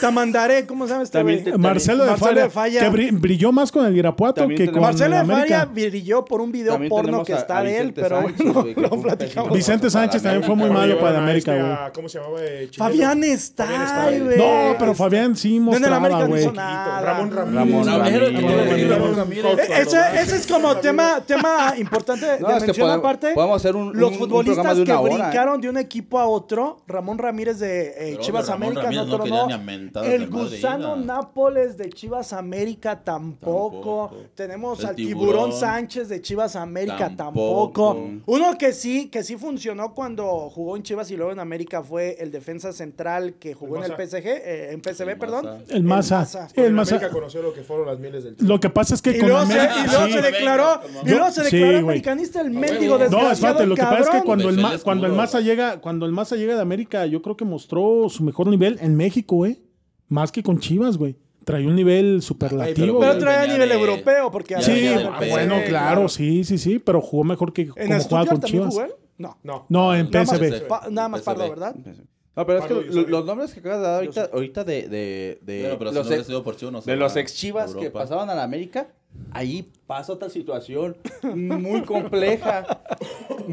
Tamandaré, ¿cómo este También Marcelo de Marcelo Falla, de Falla. que bri- brilló más con el Irapuato También que tenemos- con Marcelo el de Falla brilló por un video También porno que está a de él, pero no, un platicamos. Vicente Sánchez también fue muy malo para América, güey. ¿Cómo se llamaba? Eh? Fabián está, güey. No, pero Fabián sí mostraba, güey. Ramón Ramírez. Ramón Ramírez. Eh, ese es como tema, tema importante de No, mención podemos- aparte. podemos hacer un- Los un- futbolistas de que ¿eh? brincaron de un equipo a otro. Ramón Ramírez de eh, Chivas Ramón América Ramírez no no de El gusano. Nápoles de Chivas América tampoco. Tampoco. Tenemos El al tiburón. tiburón Sánchez de Chivas América Tampoco. tampoco. Uno que sí, que sí funcionó cuando jugó en Chivas y luego en América fue el defensa central que jugó El en el. PSG, eh, en PSV, El perdón. El En el. América conoció lo que fueron las mieles del Lo que pasa es que Y con luego, se, América. y luego sí. se declaró, y luego se declaró americanista el No, mendigo desgraciado No, espérate, lo que pasa es que cuando el, Besó Ma- cuando el. Maza llega, cuando el Maza llega de América, yo creo que mostró su mejor nivel en México, güey. Más que con Chivas, güey. Traía un nivel superlativo. Pero traía a nivel de- europeo, porque ya Sí, ah, bueno, claro, claro. sí, sí, sí, pero jugó mejor que ¿En como jugaba Stuttgart con Chivas. jugó él? No. No. No, en PSV. nada más. Pardo, ¿verdad? No, pero es que los nombres que acabas de dar ahorita, ahorita de, de, de si los, ex, por Chivas, no de los ex Chivas que pasaban a la América, ahí pasa otra situación muy compleja.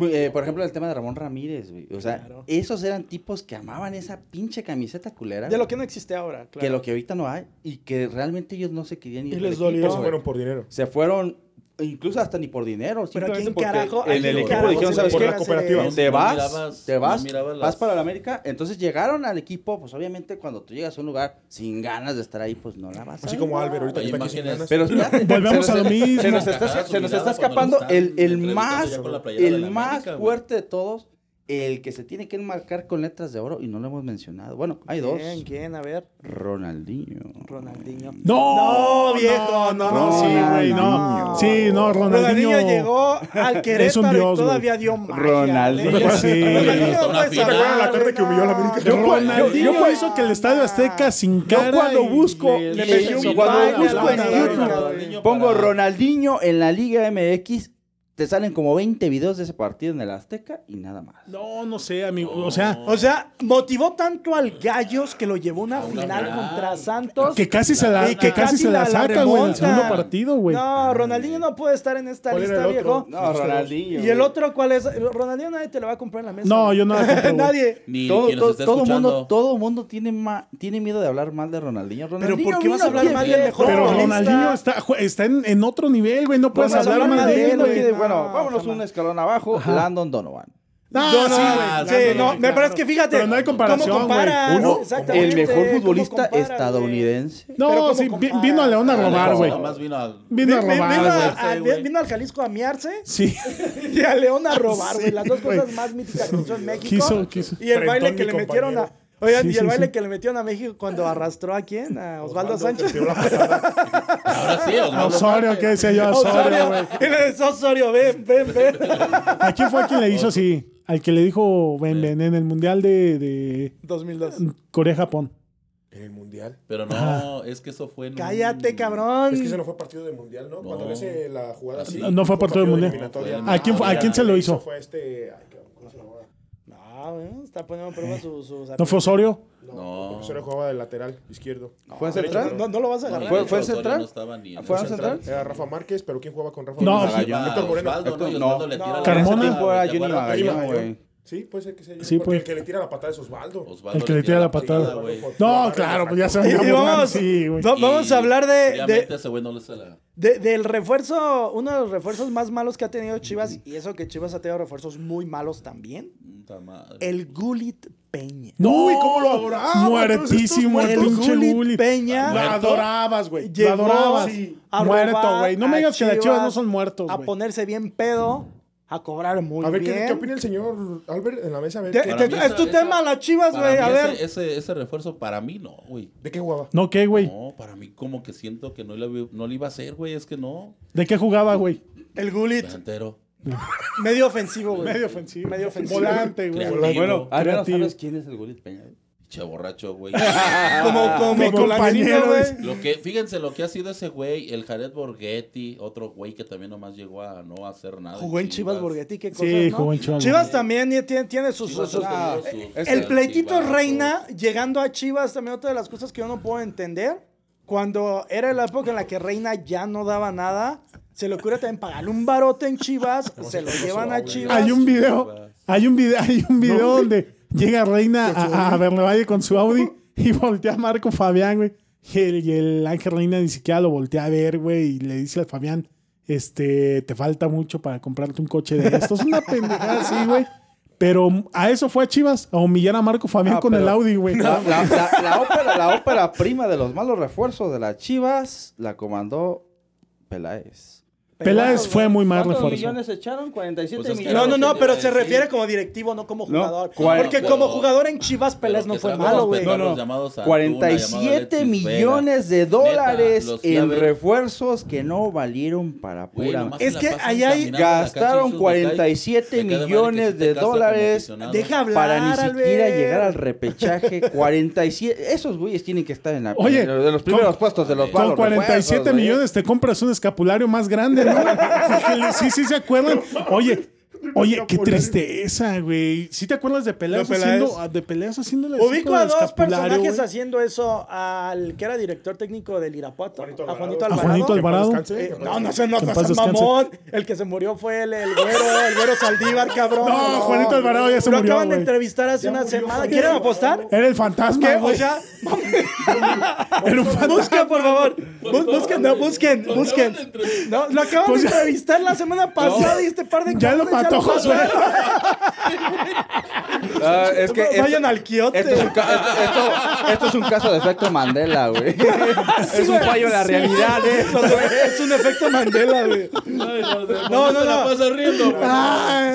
Eh, por ejemplo, el tema de Ramón Ramírez, güey. O sea, Claro. esos eran tipos que amaban esa pinche camiseta culera. De lo que no existe ahora, claro. que lo que ahorita no hay y que realmente ellos no se querían ir Y les equipo, dolió. Se güey. fueron por dinero. Se fueron incluso hasta ni por dinero, Pero ¿quién porque carajo? ¿a en el equipo dijeron, ¿sabes qué? la cooperativa. Te vas, mirabas- te vas, vas para la América. Entonces llegaron al equipo, pues obviamente cuando tú llegas a un lugar sin ganas de estar ahí, pues no la vas a Así como armar. Albert ahorita que Hay está aquí sin imágenes. ganas. Pero Volvemos a lo mismo. Se nos está, se nos está escapando el, el más, el más fuerte de todos, el que se tiene que enmarcar con letras de oro y no lo hemos mencionado. Bueno, hay dos. ¿Quién? ¿Quién? A ver. Ronaldinho. Ronaldinho. No, No, viejo, no, no, sí, güey, no. Ronaldinho. Sí, no, Ronaldinho, Ronaldinho. llegó al Querétaro dios, y todavía dio magia. Ronaldinho, sí. Ronaldinho no puede final. salvar, ¿Te acuerdas la tarde que humilló a la no. América? Yo, Ronaldinho Ronaldinho hizo que el Estadio Azteca sin Yo cara. cuando y busco, le- le le- un cuando busco en YouTube, pongo Ronaldinho en la Liga MX, te salen como 20 videos de ese partido en el Azteca y nada más. No, no sé, amigo. O sea, O sea, motivó tanto al Gallos que lo llevó a una A una final contra Santos. que casi se la, y que casi se la saca, güey, en el segundo partido, güey. No, Ronaldinho no puede estar en esta ¿Cuál era lista, viejo. No, Ronaldinho. ¿Y el otro cuál es? Ronaldinho nadie te lo va a comprar en la mesa. No, yo no. Nadie. Ni Todo, quien nos todo, mundo, todo mundo tiene, ma- tiene miedo de hablar mal de Ronaldinho. Pero ¿por qué vas a hablar mal de del mejor Pero? Ronaldinho está, está en, en otro nivel, güey. No puedes hablar mal de él, güey. No, bueno, vámonos un escalón abajo. Landon Donovan. Yo no, sí, güey. Sí, no, me- es que fíjate. Pero no hay comparación, ¿Cómo comparas? Uno, Exactamente, el mejor ¿cómo futbolista estadounidense. No, ¿cómo sí, comparas? vino a León a robar, güey. Vino a... Vino robar, vino, güey. a- a- güey. vino al Jalisco a miarse Sí. y a León a robar, güey. Sí, Las dos cosas más míticas que hizo en México. Quiso, quiso. Y el Frentón, baile que le metieron a. Oigan, Sí, y el sí, baile sí. que le metieron a México cuando arrastró a quién? A Osvaldo, Osvaldo, Sánchez. Ahora sí, A Osvaldo Osorio. ¿qué decía yo? A Osorio, güey. Y le decía Osorio, ven, ven, ven. ¿A quién fue quien le hizo así? Al que le dijo ven, ven, en el Mundial de, de 2002. Corea-Japón. En el mundial. Pero no, es que eso fue en un- Cállate, cabrón. Es que ese no fue partido de mundial, ¿no? Cuando No. le hace la jugada así. No, no fue partido de mundial. ¿A quién, fue- ¿A quién se lo hizo? Fue este. ay, ¿Cómo se llamaba? No, güey, está poniendo en prueba sus. sus ¿No fue Osorio? No, No. Osorio jugaba de lateral izquierdo. ¿Fue No, central? No, no lo vas a No, agarrar. ¿Fue- fue central? No estaba ni en ¿Fue central? Era Rafa Márquez, pero ¿quién jugaba con Rafa No, Márquez? Iba Héctor Moreno. ¿no? No. No. Carmona. Ese tiempo güey. Sí, puede ser que sea yo. Sí, porque pues. el que le tira la patada es Osvaldo. Osvaldo El que le tira la patada. No, claro, pues ya se vamos, Sí, vamos a hablar de, de, Obviamente ese güey no le se la... de- del refuerzo, uno de los refuerzos más malos que ha tenido Chivas, y eso que Chivas ha tenido refuerzos muy malos también, madre. el Gulit Peña. No, Uy, ¿cómo lo adoraba? Muertísimo el El pinche Gulit Gullit. Peña Lo adorabas, güey. Lo adorabas. a Muerto, güey. No me digas que las chivas no son muertos, A ponerse bien pedo, a cobrar muy A ver, ¿qué, bien. qué opina el señor Albert en la mesa? A ver, Te- ¿qué- te- mí es esa- tu esa- tema, las chivas, güey. A ver. Ese, ese, ese refuerzo para mí no, güey. ¿De qué jugaba? No, ¿qué, güey? No, para mí como que siento que no le, no le iba a hacer, güey. Es que no. ¿De qué jugaba, güey? El Gulit, Delantero. medio ofensivo, güey. Medio ofensivo. Medio ofensivo. Volante, güey. Bueno, Creativo. sabes quién es el Gulit Peña. güey? Che borracho, güey. Como, como Mi compañero, güey. Lo que, fíjense lo que ha sido ese güey, el Jared Borghetti, otro güey que también nomás llegó a no hacer nada. Jugó en Chivas Borghetti, qué cosas, Sí, ¿no? jugó en Chivas. Chivas también tiene, tiene sus... Chivas sus- Ah, tenido su- es el el pleitito Chivas, Reina, llegando a Chivas, también otra de las cosas que yo no puedo entender. Cuando era la época en la que Reina ya no daba nada, se le ocurre también pagarle un barote en Chivas, se lo llevan a Chivas. Hay un video, hay un video, hay un video donde llega Reina a, a con su Audi y voltea a Marco Fabián, güey. Y el, y el Ángel Reina ni siquiera lo voltea a ver, güey, y le dice al Fabián, este, te falta mucho para comprarte un coche de estos. Una pendejada así, güey. Pero a eso fue a Chivas, a humillar a Marco Fabián Ah, con el Audi, güey. La, la- la- la ópera, la ópera prima de los malos refuerzos de las Chivas la comandó Peláez. Peláez fue muy mal ¿Cuántos refuerzo. millones echaron? 47 Pues es que millones. No, no, no, pero se refiere como directivo, no como No, jugador. cual- Porque pero- como jugador en Chivas, Pelés Pero no fue malo, güey. No, no. llamados Antuna, 47 llamado Alexis millones de dólares Neta, en refuerzos que no valieron para pura. Es que cancha Gastaron y sus 47 detalles. Me queda mal que millones de dólares. Deja hablar, para ni siquiera Albert. llegar al repechaje. 47. Esos güeyes tienen que estar en la, Oye, de los primeros con- puestos de los Con malos 47 refuerzos, güey. millones te compras un escapulario más grande, sí, sí, se acuerdan. Oye, oye, qué tristeza, güey. ¿Sí te acuerdas de peleas ¿De Peláez? haciendo, de peleas haciéndole Ubico a dos personajes haciendo eso. Al que era director técnico del Irapuato, Juanito a Alvarado. Juanito A Alvarado. Juanito en paz Alvarado. descanse, Eh, no, no sé, no, no seas mamón. El que se murió fue el, el güero, el güero Saldívar, cabrón. No, Juanito Alvarado ya se Lo murió, acaban de entrevistar hace Ya una murió semana. Juanito ¿Quieren apostar? Era el fantasma, ¿Qué? O güey. sea, Era un fantasma. busquen, por favor. Bu- busquen, no, busquen, busquen. No, lo acaban Pues de ya- entrevistar la semana pasada y este par de Ya lo cabrones mató Josué. Ah, es que esto- Vayan al quiote. Esto es, un ca- esto, esto- esto es un caso de efecto Mandela, güey. es un fallo en la Sí, realidad, güey. ¿eh? Es un efecto Mandela, güey. No, no, no, la no. pasas riendo. güey.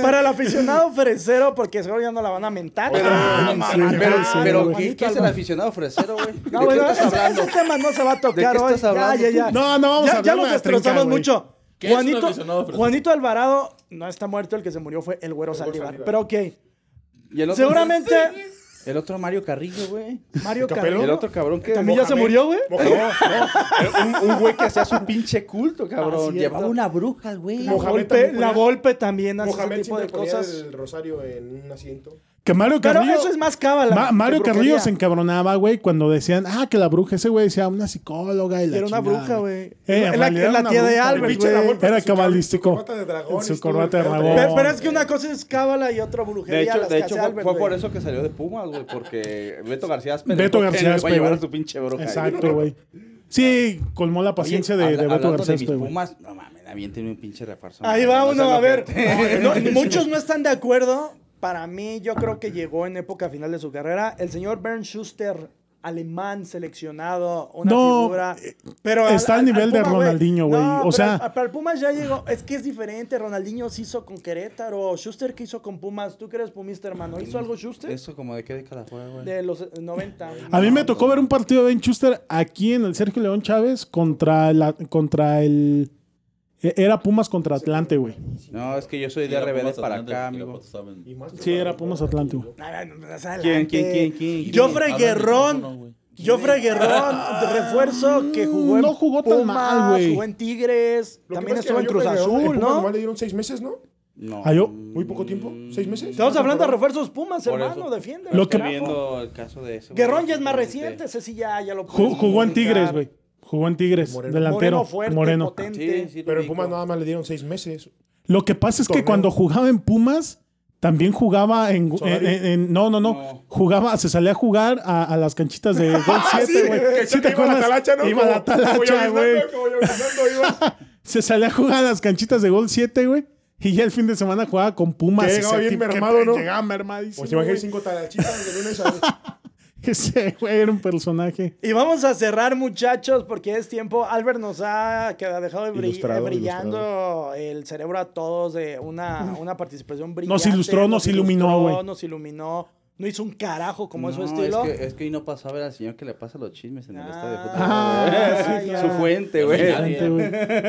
Para el aficionado fresero, porque seguro ya no la van a mentar. Pero, Ah, sí, pero, sí, pero güey. ¿qué, qué es el aficionado fresero, güey? ¿De No, qué bueno, estás ese, hablando? ese tema no se va a tocar ¿De qué hoy. estás hablando Ya, ya, ya. No, no vamos ya, a ya hablar los de la trinca, destrozamos güey. mucho. ¿Qué es un Juanito? Juanito Alvarado no está muerto, el que se murió fue el güero Saldívar. Pero ok, Y el otro, seguramente El otro Mario Carrillo, güey. Mario. Carrillo El otro cabrón que... también ya se murió, güey. Un, un güey que hacía su pinche culto, cabrón. Llevaba una bruja, güey. La también la Volpe también hace ese tipo de cosas. el rosario en un asiento. Que Mario Pero Carrillo. eso es más cábala. Ma- Mario. Carrillo se encabronaba, güey, cuando decían, ah, que la bruja, ese güey decía una psicóloga y la Era una chingada, bruja, güey. Eh, la, la tía de Albert, güey. Era cabalístico. Su corbata de dragón. Su corbata de dragón. Pero, pero es que una cosa es cábala y otra brujería. De hecho, las de que hecho fue, Albert, fue por eso que salió de Pumas, güey, porque Beto García Aspe Beto García no iba Aspe, a llevar a su pinche bruja. Exacto, güey. Sí, colmó la paciencia Oye, de, de Beto García de mis. Pumas, no mames, aviénteme un pinche refuerzo. Ahí va no uno, a ver. No, muchos no están de acuerdo. Para mí, yo creo que llegó en época final de su carrera. El señor Bernd Schuster, alemán, seleccionado, una No, figura. Pero está al nivel de Puma, Ronaldinho, güey. No, O sea- Para el Pumas ya llegó. Es que es diferente. Ronaldinho se hizo con Querétaro. Schuster, ¿qué hizo con Pumas? ¿Tú que eres pumista, hermano? ¿Hizo algo Schuster? Eso como de qué década fue, güey. De los eh, 90. A mí me tocó ver un partido de Ben Schuster aquí en el Sergio León Chávez contra, la, contra el... e- Era Pumas contra Atlante, güey. No, es que yo soy Sí, de era RBD para Atlante, acá, amigo. Sí, era Pumas Atlante, güey. ¿Quién, quién, quién, quién? Del Guerrón. Joffre Guerrón, refuerzo que jugó en No jugó tan Pumas, mal, güey. jugó en Tigres, Lo también estuvo en Cruz Azul, ¿no? nomás le dieron seis meses, ¿no? No. Ah, yo- Muy poco tiempo. ¿Seis meses? Estamos hablando de refuerzos Pumas, Por hermano, eso. defiende. Lo que- viendo el caso de ese. Guerrón ya es más reciente, ese sí ya, ya lo jugó en Tigres, güey. Jugó en Tigres, Moreno. delantero. Moreno fuerte, Moreno. potente. Sí, sí, Pero en. Pumas nada más le dieron seis meses. Lo que pasa es que Torneo. cuando jugaba en Pumas, también jugaba en, ¿Solari? en- en- no, no, no, No. Jugaba, se salía a jugar a, a las canchitas de Gol 7, güey. que ¿Sí te iba a la acuerdas? talacha, ¿no? Iba a la talacha, güey. Se salía a jugar a las canchitas de Gol 7, güey. Y ya el fin de semana jugaba con Pumas. Llegaba bien mermado, ¿no? Llegaba mermadísimo. Pues imagínate cinco talachitas de lunes a Ese güey era un personaje. Y vamos a cerrar, muchachos, porque es tiempo. Albert nos ha que ha dejado de brill- Ilustrado, brillando el cerebro a todos de una, una participación brillante. Nos ilustró, nos iluminó, güey. Nos iluminó. No hizo un carajo como es su No, estilo. Es que, es que hoy no pasó a ver al señor que le pasa los chismes en el Ah, estadio de fútbol. ah, ya. Su fuente, güey.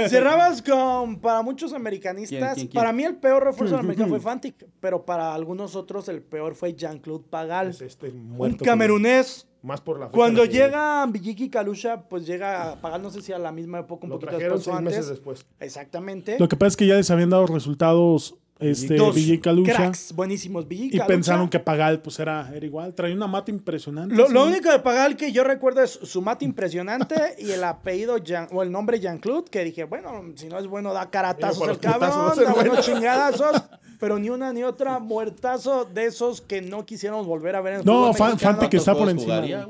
Cerrabas con, para muchos americanistas, ¿Quién, quién, quién? para mí el peor refuerzo de América fue Fantic, pero para algunos otros el peor fue Jean-Claude Pagal, Es este un muerto que- camerunés. Más por la Cuando llega Villiki Kalusha, pues llega Pagal, no sé si a la misma época, un Lo poquito trajeron después seis meses antes. después. Exactamente. Lo que pasa es que ya les habían dado resultados este, Dos Villa y Calucha, cracks buenísimos. Y pensaron que Pagal pues era, era igual. Traía una mata impresionante. Lo, sí. lo único de Pagal que yo recuerdo es su mate impresionante y el apellido Jean- o el nombre Jean-Claude, que dije, bueno, si no es bueno, da caratazos el cabrón, da buenos chingadazos, pero ni una ni otra muertazo de esos que no quisiéramos volver a ver en el No, fútbol Fan- mexicano. Fantic está por ¿Cuántos encima. jugaría?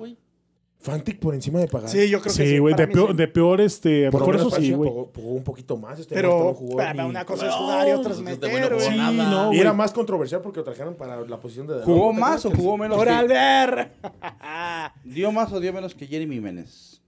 Fantic por encima de pagar. Sí, yo creo que sí. Sí, güey, para de mí peor, sí. de peor este por menos refuerzo, sí, güey. jugó, jugó un poquito más. Este Pero no jugó pero ni- una cosa es jugar y otra es meter, güey Sí, no, Y güey. era más controversial porque lo trajeron para la posición de ¿Jugó más o jugó menos? Por que- Albert. ¿Dio más o dio menos que Jeremy Jiménez?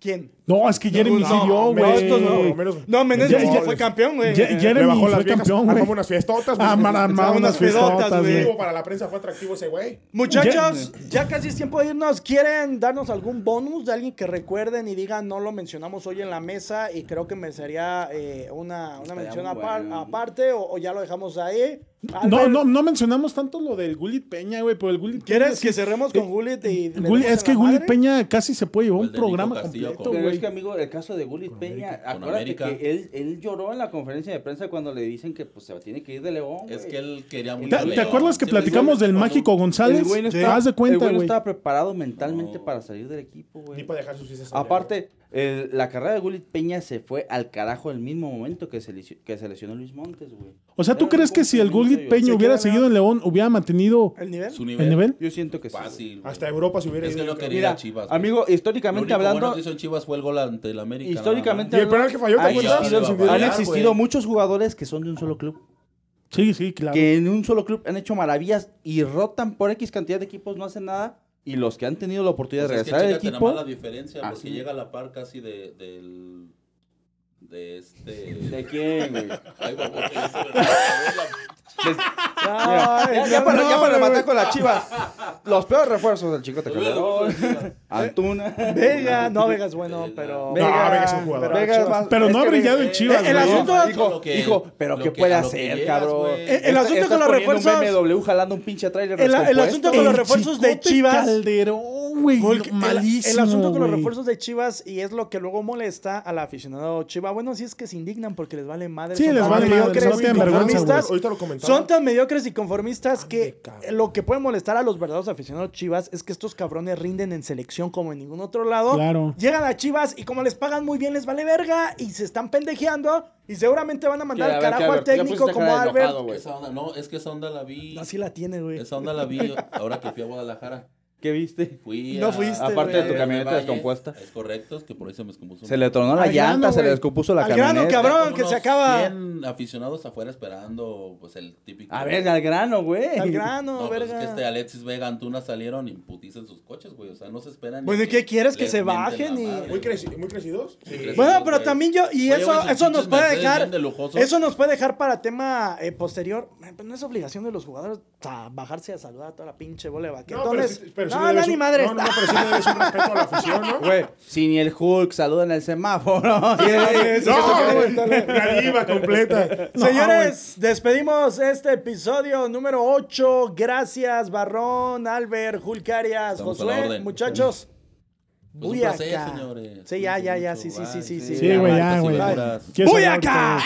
¿Quién? No, es que Jeremy sí dio, no, estos no. güey. Menos- No, Menezes Ya- ya fue campeón, güey. Jeremy bajó las fue viejas, campeón, güey. armamos unas fiestotas. Man, armaba unas fiestotas, güey. güey. Para la prensa fue atractivo ese güey. Muchachos, ya casi es tiempo de irnos. ¿Quieren darnos algún bonus de alguien que recuerden y digan no lo mencionamos hoy en la mesa? Y creo que me sería eh, una, una mención apar- aparte o, o ya lo dejamos ahí. No, no, no mencionamos tanto lo del Gulit Peña, güey, pero el Gulit Peña. ¿Quieres sí- que cerremos con Gullit y Gullit- es que Gulit madre? Peña casi se puede llevar un programa Castillo completo, con- Pero es que, amigo, el caso de Gulit Peña, acuérdate que él, él lloró en la conferencia de prensa cuando le dicen que pues, se tiene que ir de León. Es que él quería ¿Te, mucho te León. acuerdas que platicamos del cuando- mágico González? Te das de el cuenta, güey no estaba preparado mentalmente No. para salir del equipo, Ni güey. para dejar sus fiestas. Aparte, el- la carrera de Gulit Peña se fue al carajo el mismo momento que se, lesio- que se lesionó Luis Montes, güey. O sea, ¿tú Era crees que si el yo- Peña hubiera seguido en León, hubiera mantenido ¿El nivel? Su nivel. el nivel? Yo siento que sí. Fácil. güey. Hasta Europa se hubiera Es que ido. no creo. quería Mira, Chivas. güey. amigo, Lo históricamente único hablando, bueno que hizo en Chivas fue el gol ante el América. históricamente Y el penal que falló, ¿te han acuerdas? han existido güey. muchos jugadores que son de un solo club. Sí, sí, claro. que en un solo club han hecho maravillas y rotan por X cantidad de equipos, no hacen nada. Y los que han tenido la oportunidad Pues de regresar al chécate nada equipo. más la diferencia, porque sí. llega a la par casi de, del... De este... ¿De quién, güey? Ay, que ya para, ya para rematar con las chivas. Los peores refuerzos del Chicote Calderón, Antuna. Vega, no, Vega es bueno, pero... No, Vega es un jugador. pero Vega es Chivas- más- Pero es no ha brillado Vega- en Chivas, el asunto- que- dijo, pero ¿qué puede hacer, cabrón? güey. El- asunto con los refuerzos- Un BMW jalando un pinche trailer El- asunto con los refuerzos de Chivas- Calderón, güey. El- malísimo, El, asunto con los refuerzos de Chivas y es lo que luego molesta al aficionado Chiva. Bueno, sí es que se indignan porque les vale madre. Sí, son les tan vale madre, mediocres güey. conformistas. Ahorita lo comentaba. Son tan mediocres y conformistas que cabrón. lo que puede molestar a los verdaderos aficionados Chivas es que estos cabrones rinden en selección como en ningún otro lado. Claro. Llegan a Chivas y como les pagan muy bien les vale verga y se están pendejeando y seguramente van a mandar al carajo al técnico como Albert. Esa onda, no, es que esa onda la vi. Así la tiene, güey. Esa onda la vi ahora que fui a Guadalajara. ¿Qué viste? Fui No a- fuiste, Aparte de tu camioneta Valle. descompuesta. Es correcto, es que por eso me descompuso. Se le tronó la Al grano, llanta, se le descompuso la Al grano, camioneta. cabrón. Que se acaba. 100 aficionados afuera esperando, pues el típico. A ver, al grano, güey. Al grano, No, pues es verga. que este Alexis Vega Antuna salieron y putizan sus coches, güey. O sea, no se esperan. ni Bueno, ¿y qué quieres? ¿Que se bajen y- madre, Muy, güey. creci- muy crecidos. Bueno, pero también yo, y Oye, eso, eso nos puede dejar, eso nos puede dejar para tema eh, posterior. Pues no es obligación de los jugadores a bajarse a saludar a toda la pinche bola de No, pero pero sí no, le no, debes ni un- madre. No, no, pero sí le debes un respeto a la afición, ¿no? Güey, si ni el Hulk saluda en el semáforo. No, güey. La diva completa. Señores, despedimos este episodio número 8. Gracias, Barrón, Albert, Julcarias, Estamos a la Josué, orden. muchachos. Pues un Buy placer, acá. señores. Sí, ya, ya, ya, Cuídense sí, mucho. sí, sí, Bye. sí, Sí, güey, ya, güey. figuras. ¿Quieres ¡Voy acá!